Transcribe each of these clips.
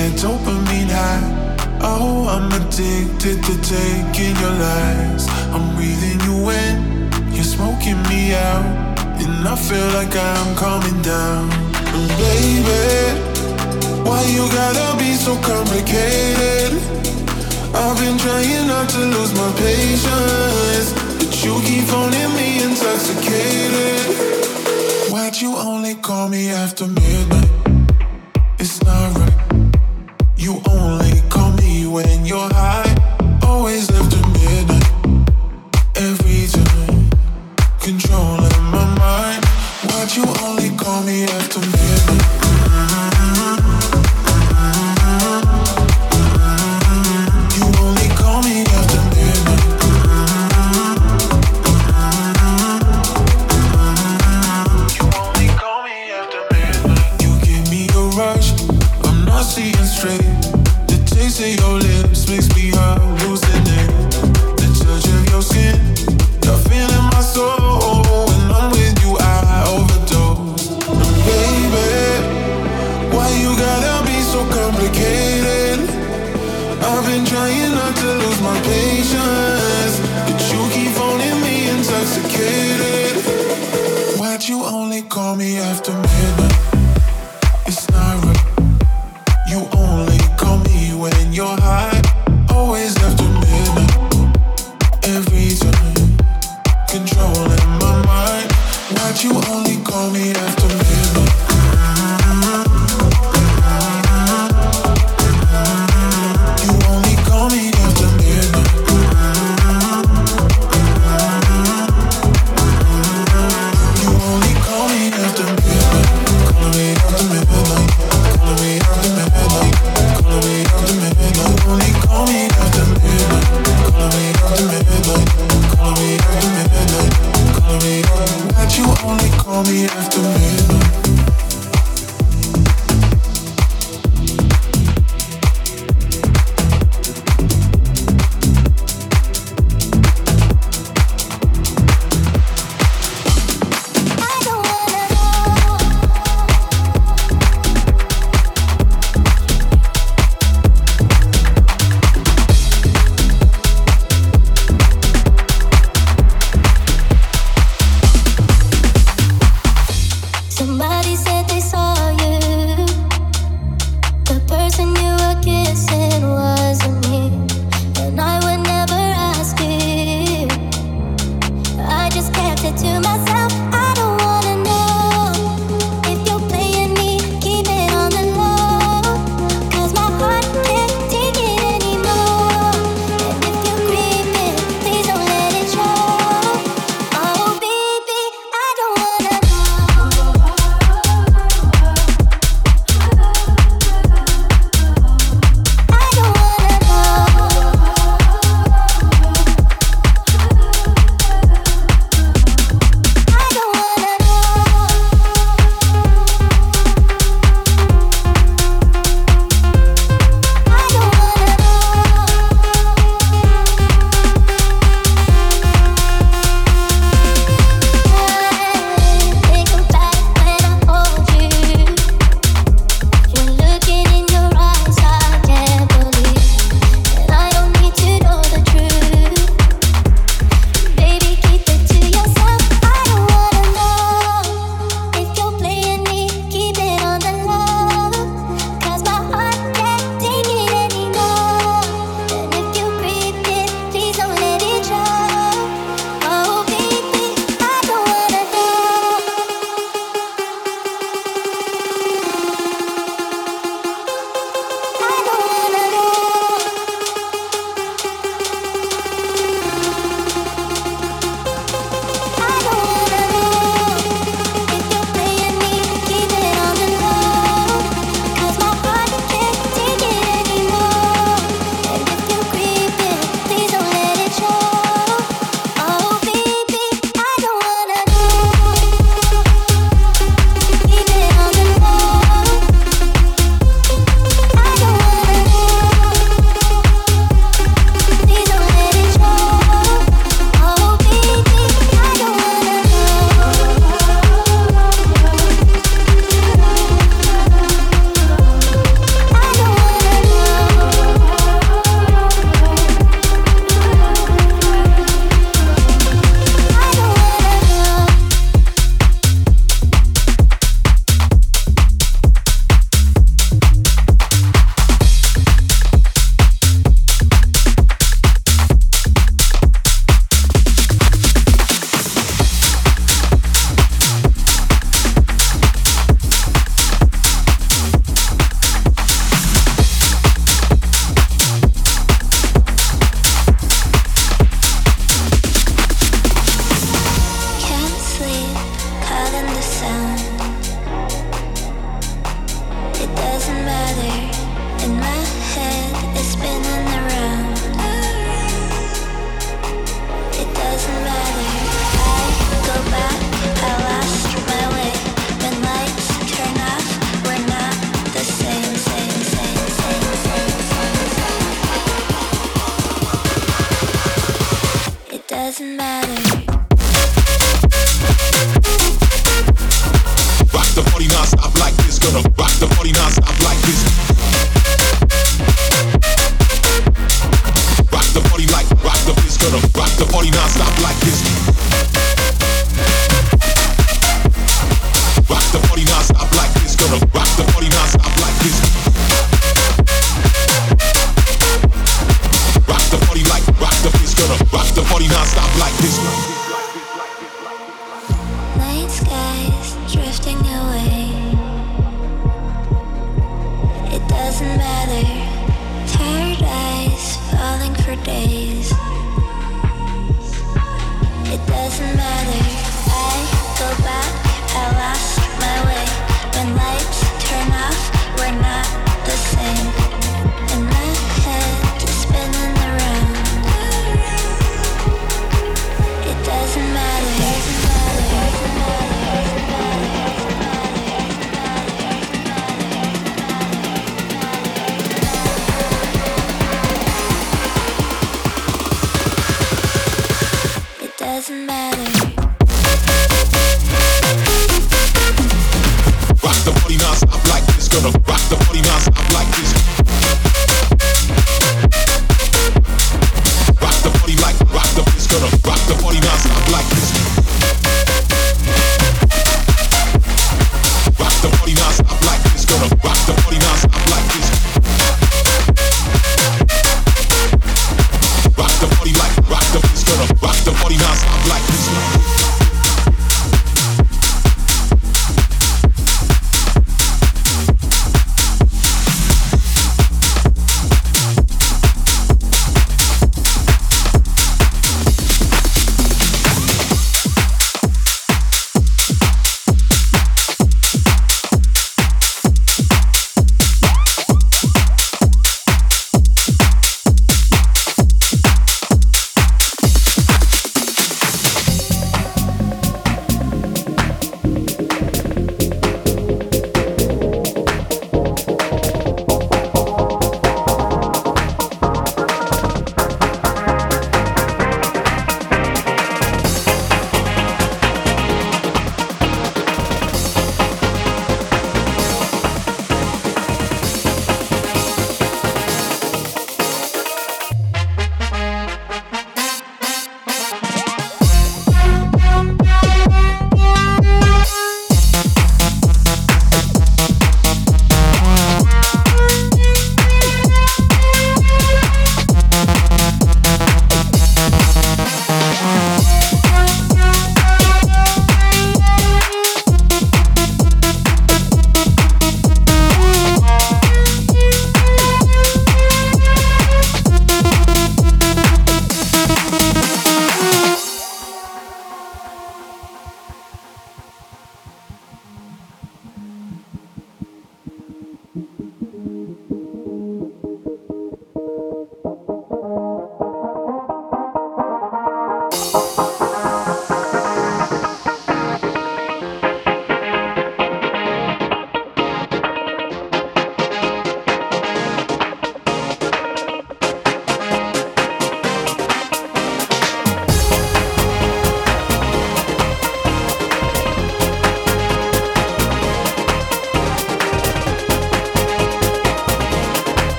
That dopamine high. Oh, I'm addicted to taking your lies. I'm breathing you in, you're smoking me out. And I feel like I'm calming down. And baby, why you gotta be so complicated? I've been trying not to lose my patience, but you keep phoning me intoxicated. Why'd you only call me after midnight?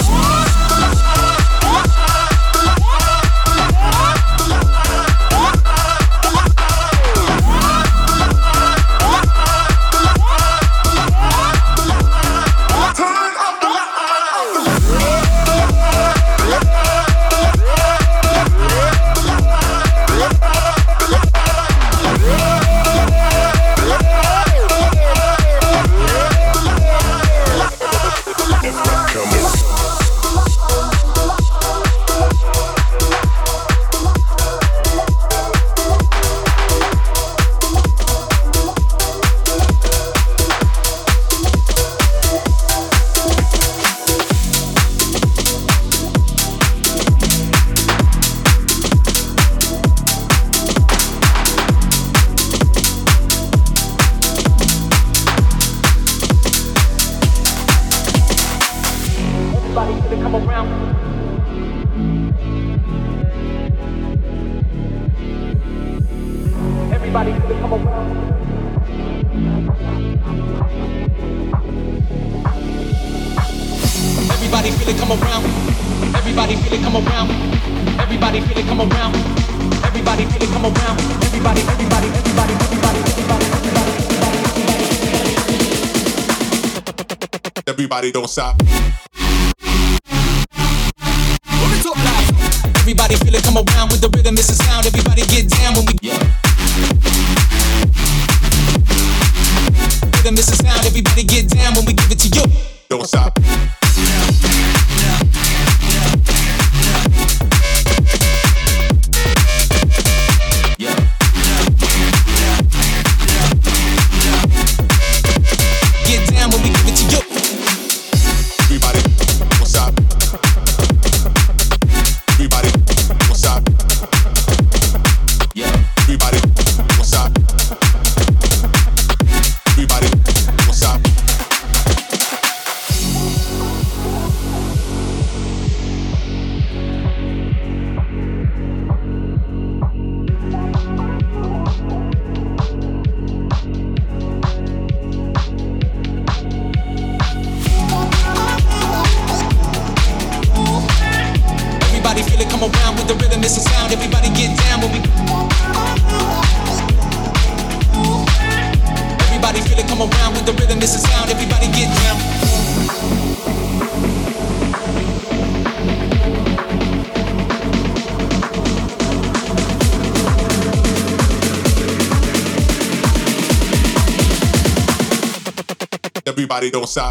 Peace. Stop. Everybody don't stop.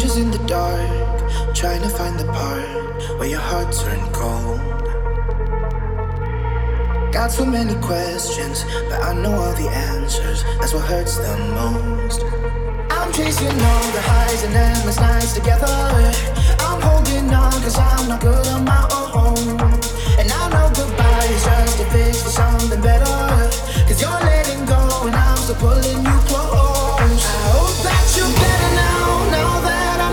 strangers in the dark, trying to find the part where your heart turned cold. Got so many questions, but I know all the answers. That's what hurts the most. I'm chasing all the highs and endless nights together. I'm holding on cause I'm not good on my own. And I know goodbye is just a fix for something better. Cause you're letting go and I'm still pulling you close. I hope that you better now.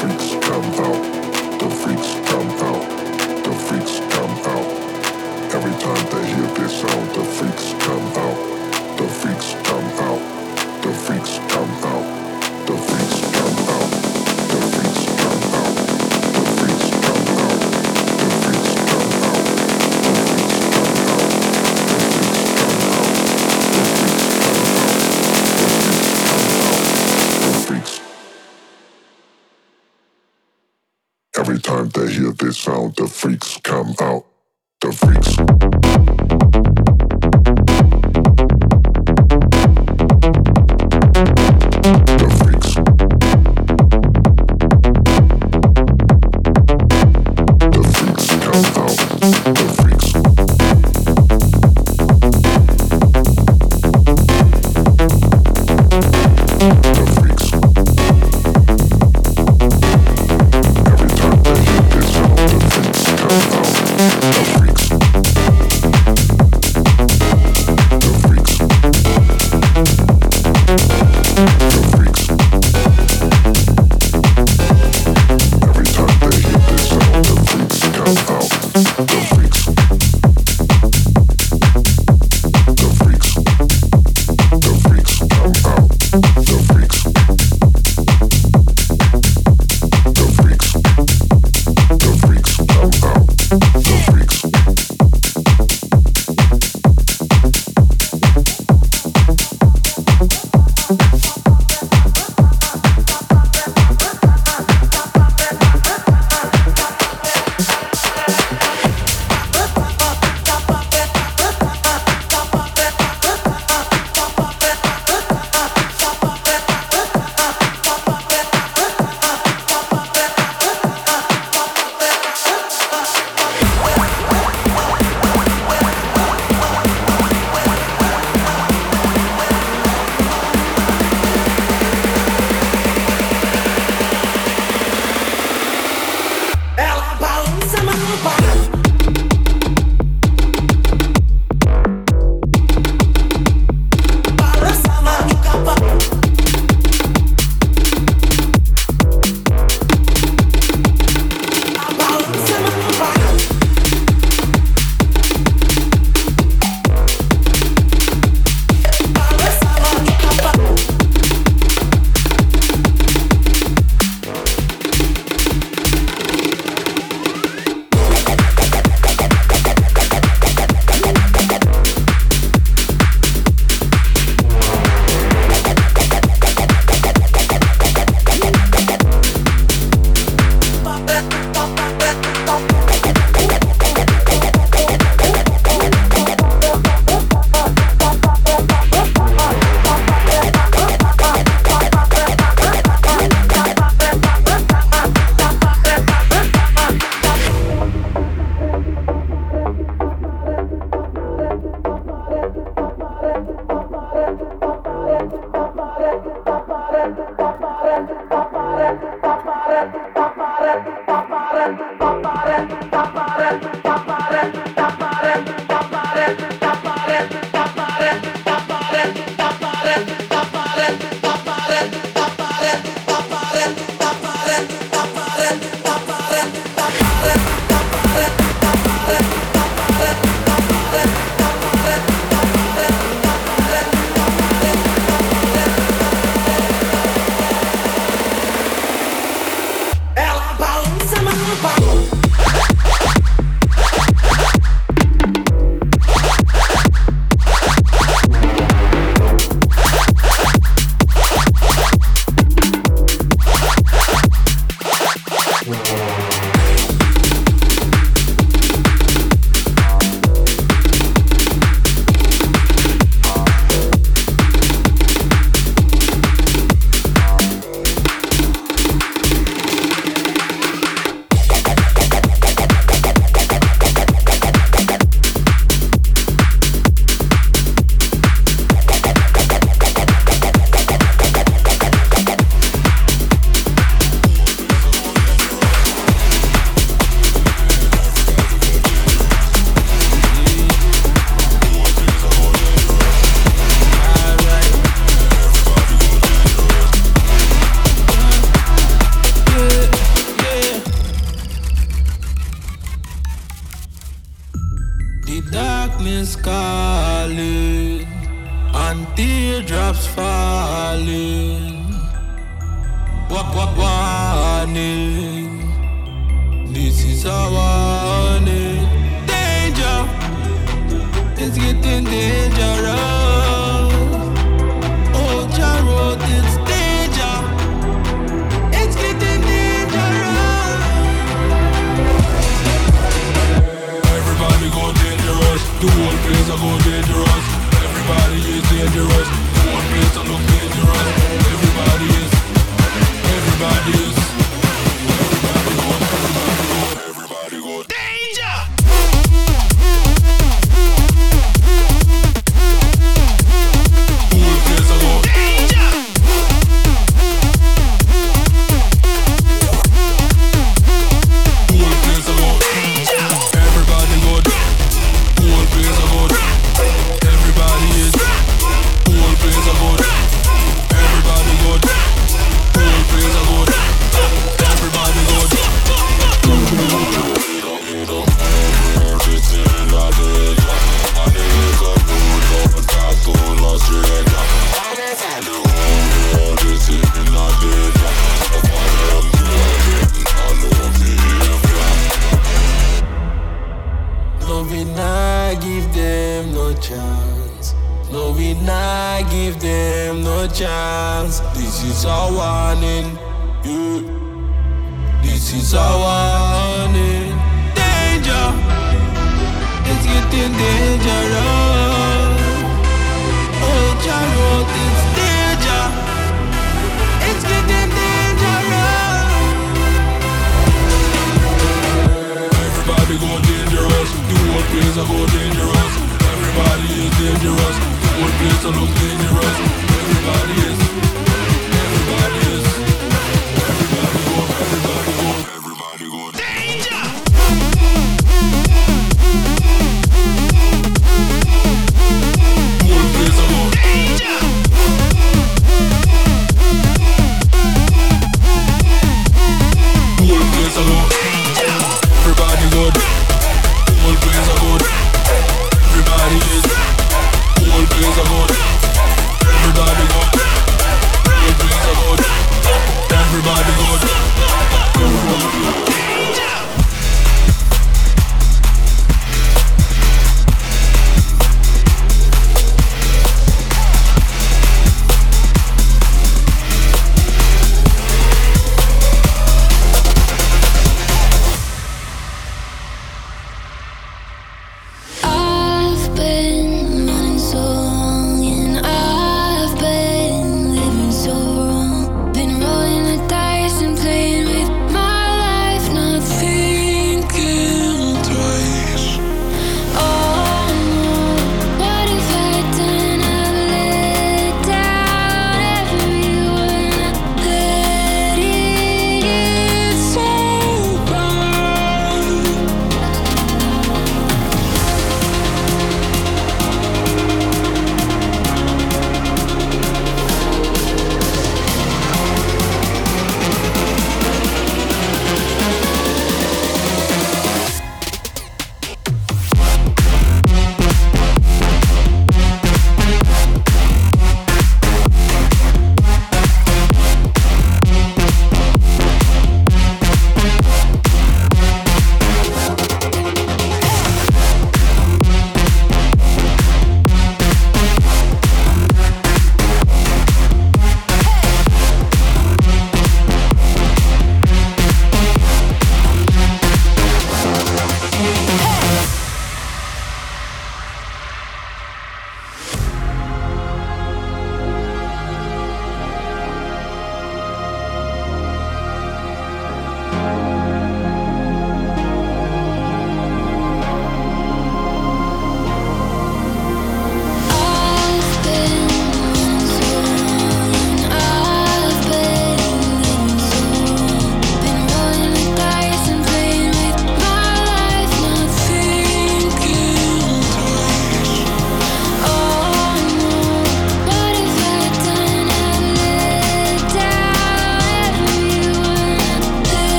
freaks come out, the freaks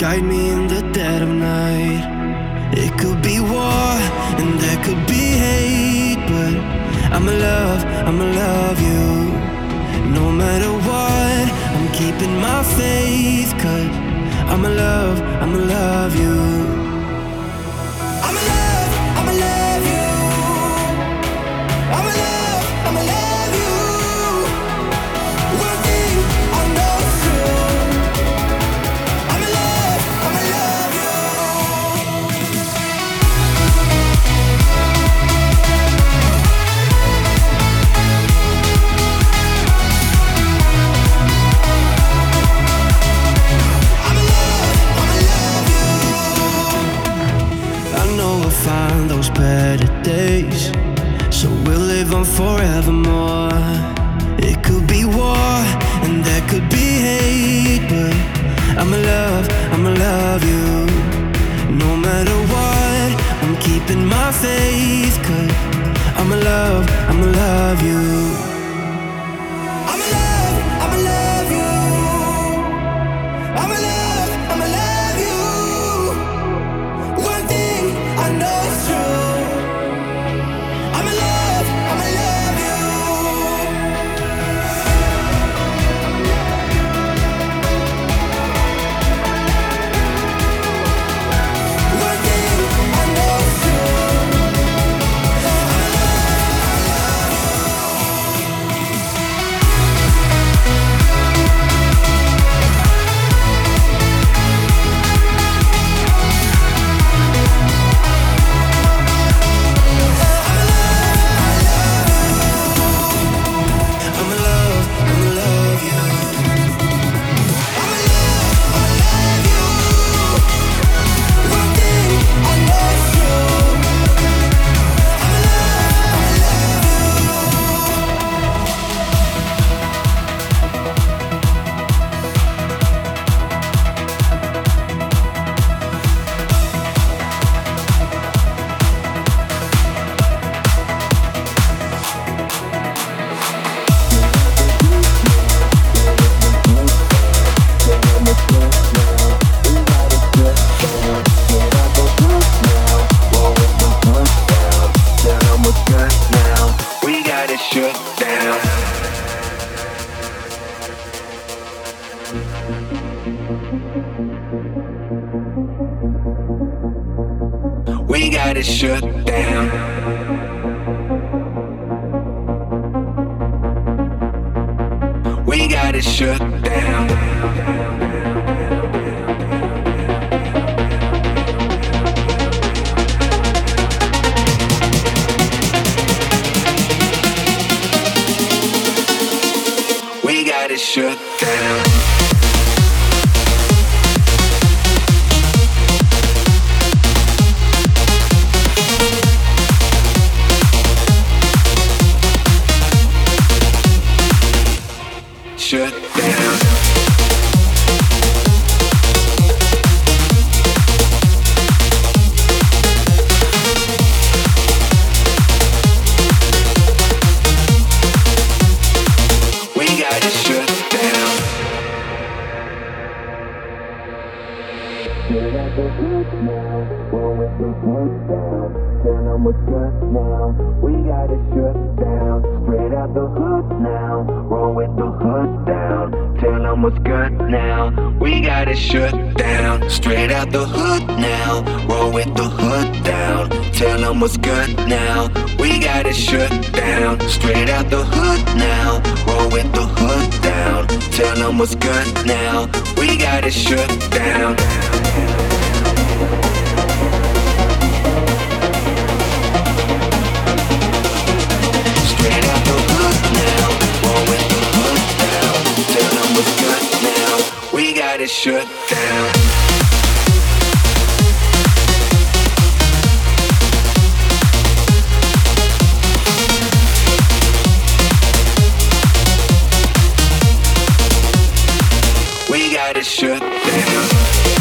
guide me in the dead of night. It could be war and there could be hate, but I'ma love, I'ma love you. No matter what, I'm keeping my faith, cause I'ma love, I'ma love you. Forevermore. It could be war and there could be hate, but I'ma love, I'ma love you. No matter what, I'm keeping my faith, cause I'ma love, I'ma love you. We gotta shut down.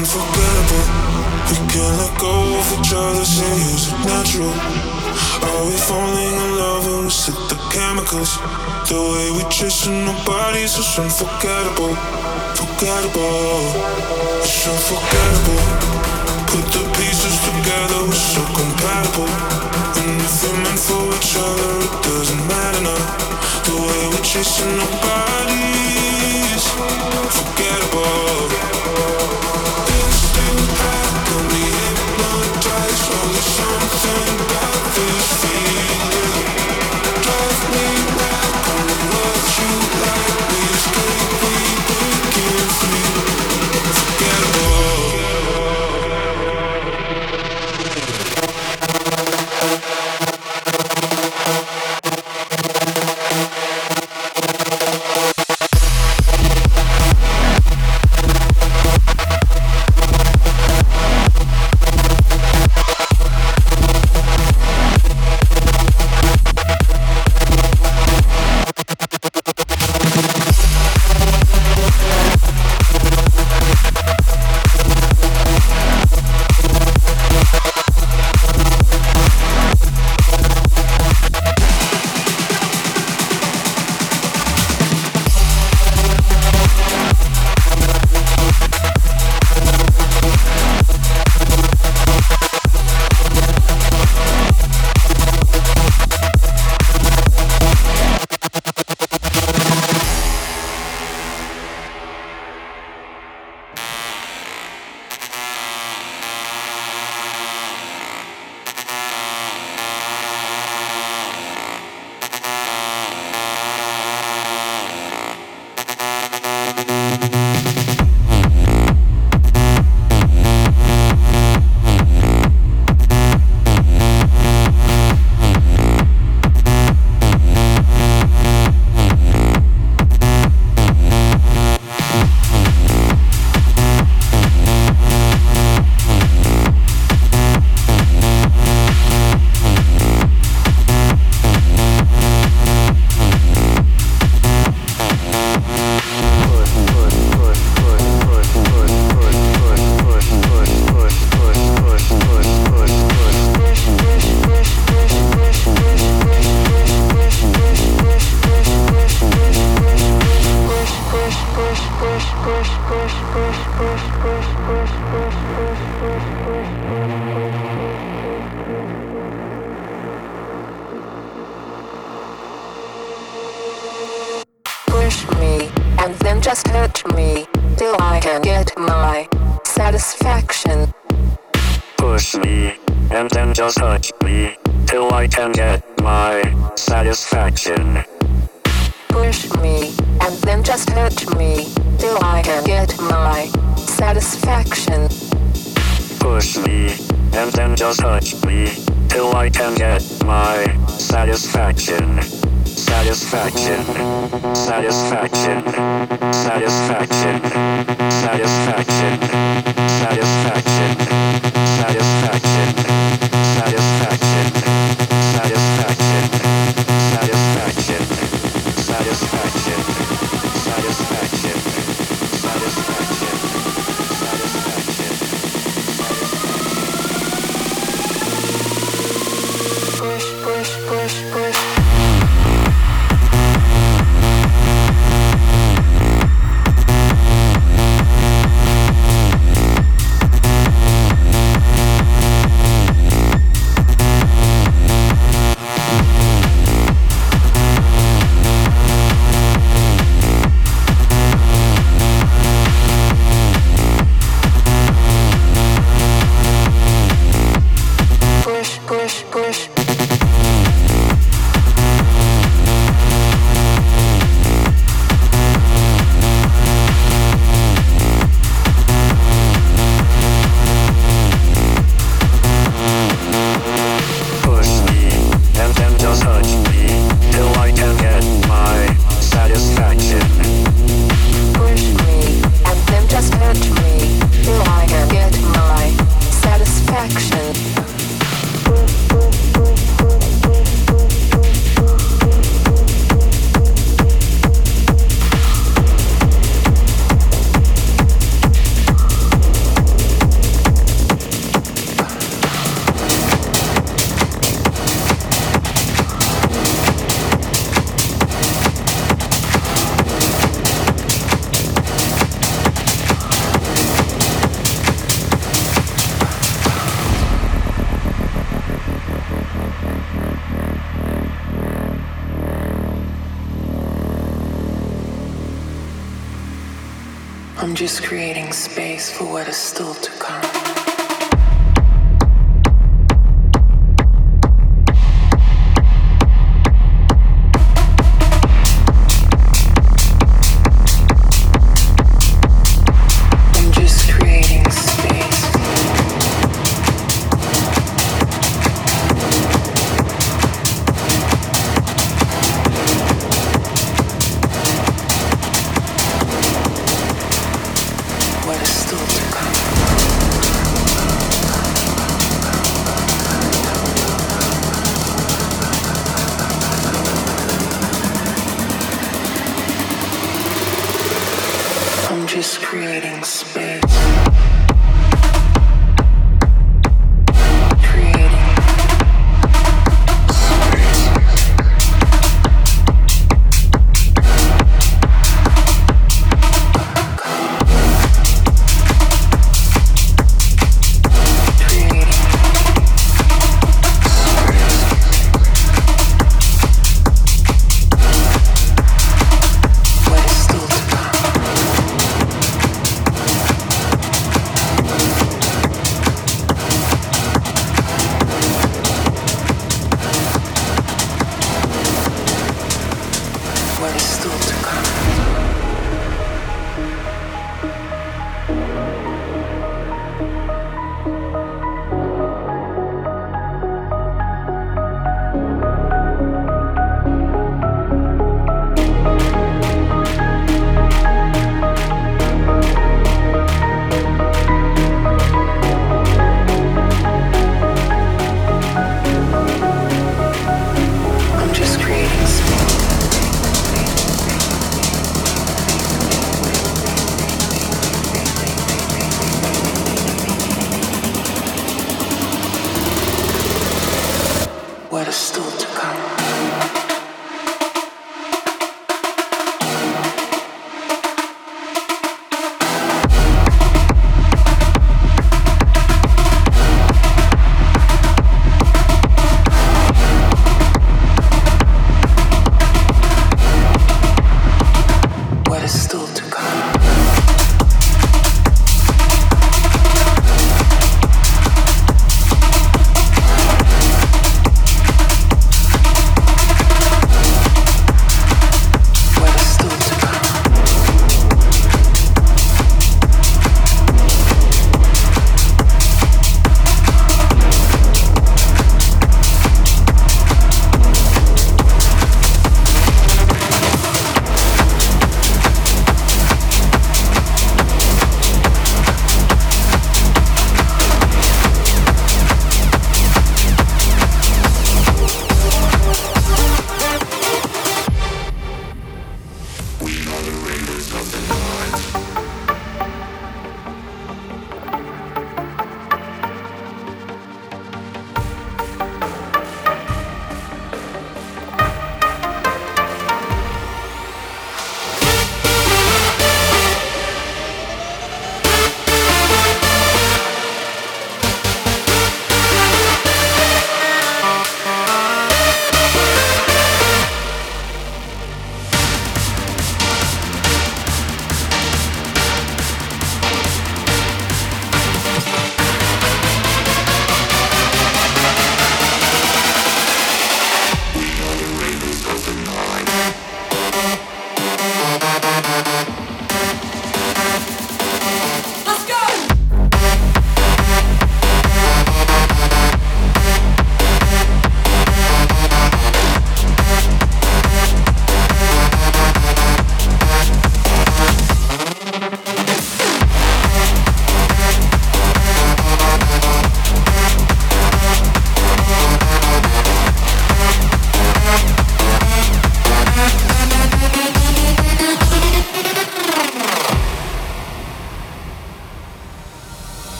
unforgettable. We can let go of each other, say is it natural? Are we falling in love or we set the chemicals? The way we chasing our bodies is unforgettable, forgettable. It's unforgettable. Put the pieces together, we're so compatible. And if we're meant for each other, it doesn't matter now. The way we chasing our bodies, forgettable. thousand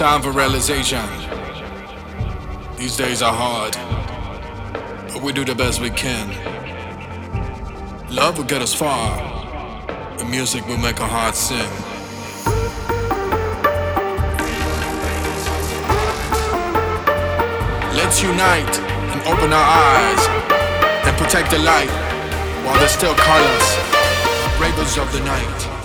time for realization. These days are hard, but we do the best we can. Love will get us far, and music will make our hearts sing. Let's unite and open our eyes and protect the light while there's still colors, ravens of the night.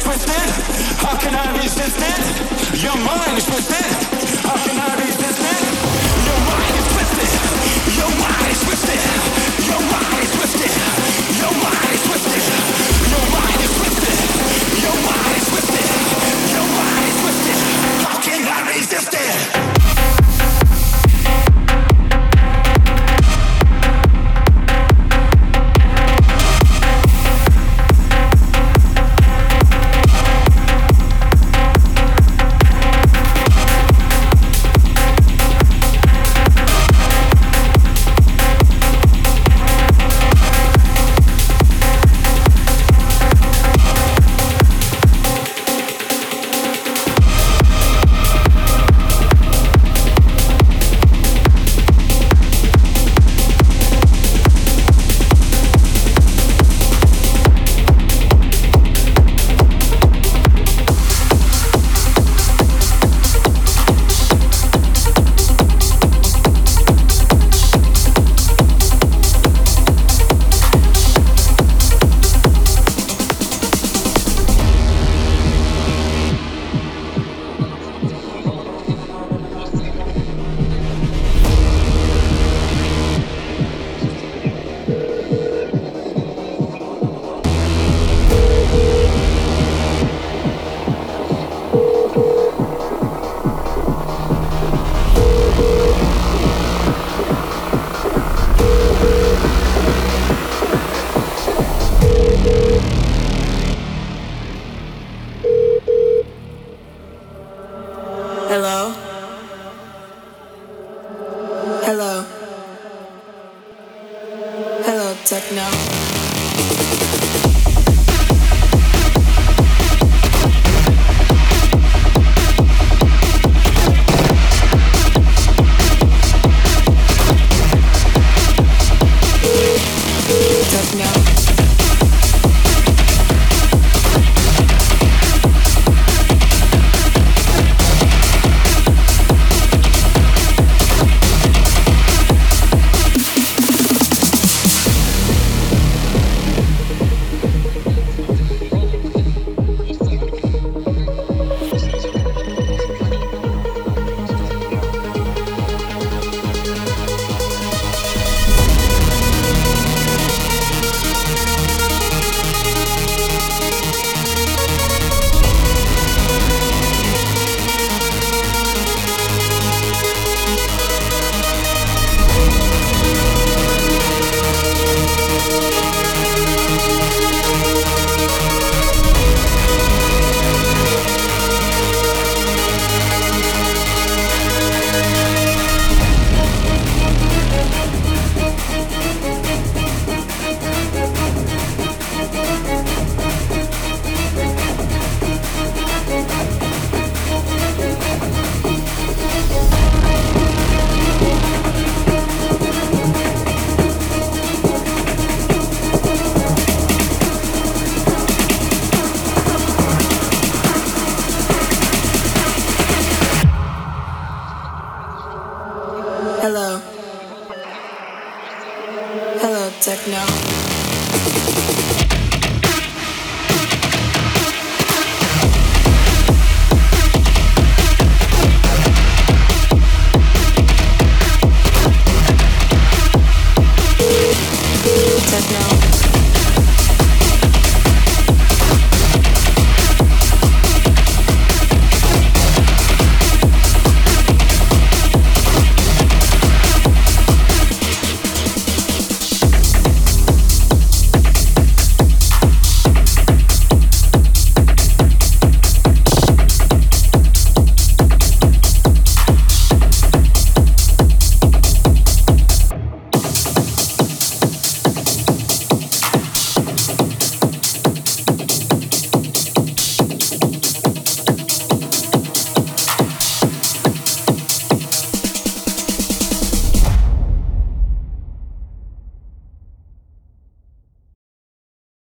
twisted? How can I? Your mind is twisted. How can I? Your mind is twisted. Your mind is twisted. Your mind is twisted. Your mind is twisted.